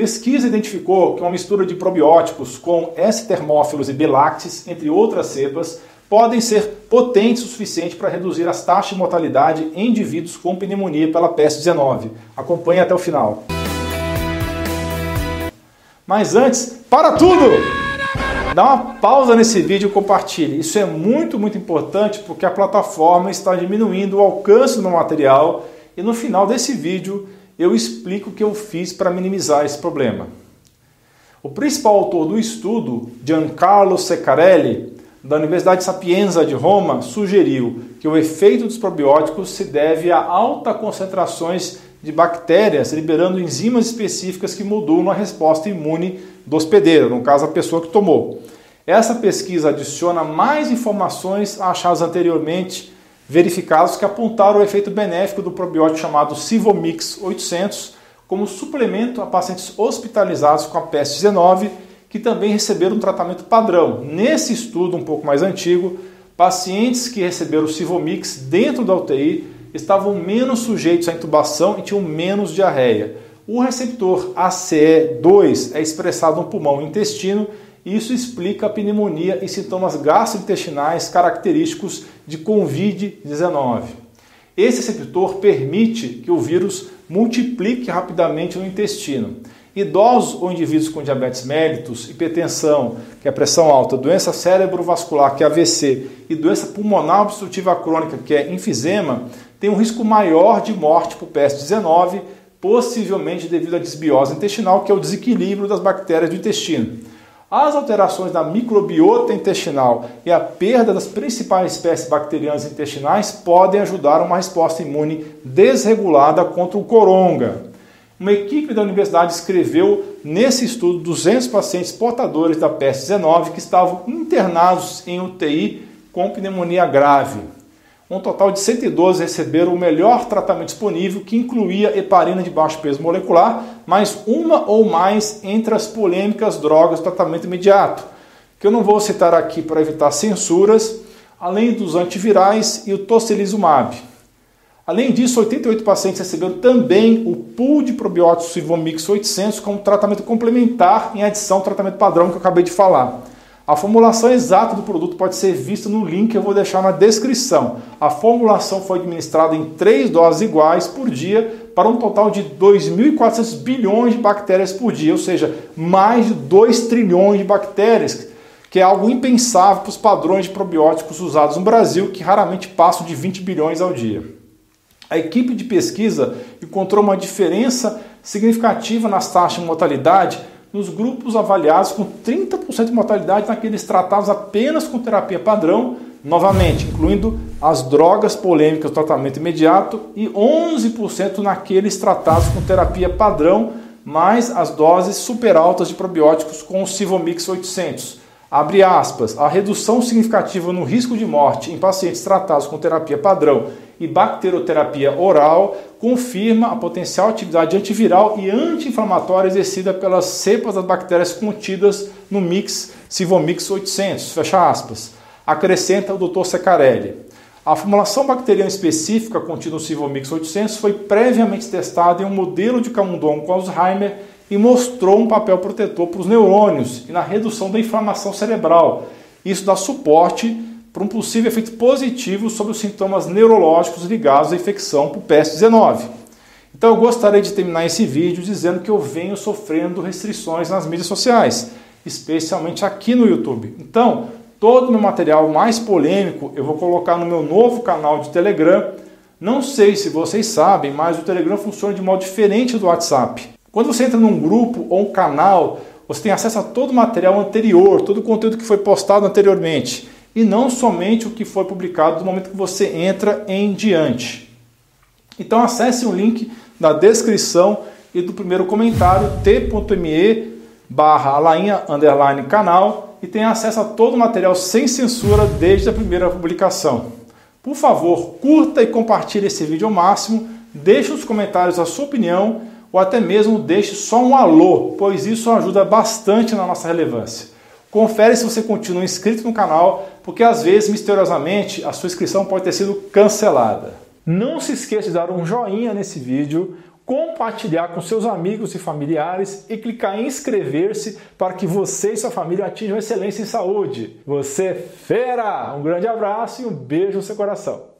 Pesquisa identificou que uma mistura de probióticos com S-termófilos e B-lactis, entre outras cepas, podem ser potentes o suficiente para reduzir as taxas de mortalidade em indivíduos com pneumonia pela peste 19. Acompanhe até o final. Mas antes, para tudo! Dá uma pausa nesse vídeo e compartilhe. Isso é muito, muito importante porque a plataforma está diminuindo o alcance do meu material e no final desse vídeo eu explico o que eu fiz para minimizar esse problema. O principal autor do estudo, Giancarlo Seccarelli, da Universidade Sapienza de Roma, sugeriu que o efeito dos probióticos se deve a altas concentrações de bactérias liberando enzimas específicas que modulam a resposta imune do hospedeiro, no caso a pessoa que tomou. Essa pesquisa adiciona mais informações achadas anteriormente verificadas que apontaram o efeito benéfico do probiótico chamado Sivomix 800 como suplemento a pacientes hospitalizados com a peste 19 que também receberam um tratamento padrão. Nesse estudo um pouco mais antigo, pacientes que receberam o Sivomix dentro da UTI estavam menos sujeitos à intubação e tinham menos diarreia. O receptor ACE2 é expressado no pulmão e intestino isso explica a pneumonia e sintomas gastrointestinais característicos de COVID-19. Esse receptor permite que o vírus multiplique rapidamente no intestino. Idosos ou indivíduos com diabetes mellitus, hipertensão, que é pressão alta, doença cerebrovascular, que é AVC, e doença pulmonar obstrutiva crônica, que é enfisema, têm um risco maior de morte por PS19, possivelmente devido à desbiose intestinal, que é o desequilíbrio das bactérias do intestino. As alterações da microbiota intestinal e a perda das principais espécies bacterianas intestinais podem ajudar a uma resposta imune desregulada contra o coronga. Uma equipe da universidade escreveu nesse estudo 200 pacientes portadores da peste 19 que estavam internados em UTI com pneumonia grave. Um total de 112 receberam o melhor tratamento disponível, que incluía heparina de baixo peso molecular, mais uma ou mais entre as polêmicas drogas de tratamento imediato, que eu não vou citar aqui para evitar censuras, além dos antivirais e o tocilizumab. Além disso, 88 pacientes receberam também o pool de probióticos Sivomix 800 como tratamento complementar em adição ao tratamento padrão que eu acabei de falar. A formulação exata do produto pode ser vista no link que eu vou deixar na descrição. A formulação foi administrada em três doses iguais por dia para um total de 2.400 bilhões de bactérias por dia, ou seja, mais de 2 trilhões de bactérias, que é algo impensável para os padrões de probióticos usados no Brasil, que raramente passam de 20 bilhões ao dia. A equipe de pesquisa encontrou uma diferença significativa nas taxas de mortalidade nos grupos avaliados com 30% de mortalidade naqueles tratados apenas com terapia padrão, novamente, incluindo as drogas polêmicas tratamento imediato, e 11% naqueles tratados com terapia padrão, mais as doses super altas de probióticos com o Sivomix 800. Abre aspas, a redução significativa no risco de morte em pacientes tratados com terapia padrão e bacteroterapia oral confirma a potencial atividade antiviral e anti-inflamatória exercida pelas cepas das bactérias contidas no mix Sivomix 800, fecha aspas. Acrescenta o Dr. Secarelli. A formulação bacteriana específica contida no Sivomix 800 foi previamente testada em um modelo de camundongo com Alzheimer e mostrou um papel protetor para os neurônios e na redução da inflamação cerebral. Isso dá suporte para um possível efeito positivo sobre os sintomas neurológicos ligados à infecção por PS-19. Então eu gostaria de terminar esse vídeo dizendo que eu venho sofrendo restrições nas mídias sociais, especialmente aqui no YouTube. Então, todo o meu material mais polêmico eu vou colocar no meu novo canal de Telegram. Não sei se vocês sabem, mas o Telegram funciona de modo diferente do WhatsApp. Quando você entra num grupo ou um canal, você tem acesso a todo o material anterior, todo o conteúdo que foi postado anteriormente e não somente o que foi publicado do momento que você entra em diante. Então acesse o link da descrição e do primeiro comentário t.me barra alainha underline canal e tenha acesso a todo o material sem censura desde a primeira publicação. Por favor, curta e compartilhe esse vídeo ao máximo, deixe nos comentários a sua opinião ou até mesmo deixe só um alô, pois isso ajuda bastante na nossa relevância. Confere se você continua inscrito no canal, porque às vezes, misteriosamente, a sua inscrição pode ter sido cancelada. Não se esqueça de dar um joinha nesse vídeo, compartilhar com seus amigos e familiares e clicar em inscrever-se para que você e sua família atinjam excelência em saúde. Você é fera! Um grande abraço e um beijo no seu coração.